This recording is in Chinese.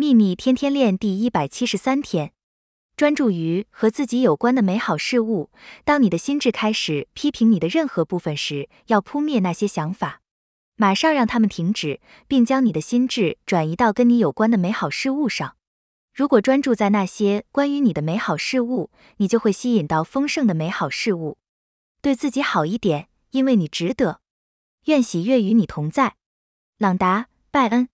秘密天天练第一百七十三天，专注于和自己有关的美好事物。当你的心智开始批评你的任何部分时，要扑灭那些想法，马上让他们停止，并将你的心智转移到跟你有关的美好事物上。如果专注在那些关于你的美好事物，你就会吸引到丰盛的美好事物。对自己好一点，因为你值得。愿喜悦与你同在，朗达·拜恩。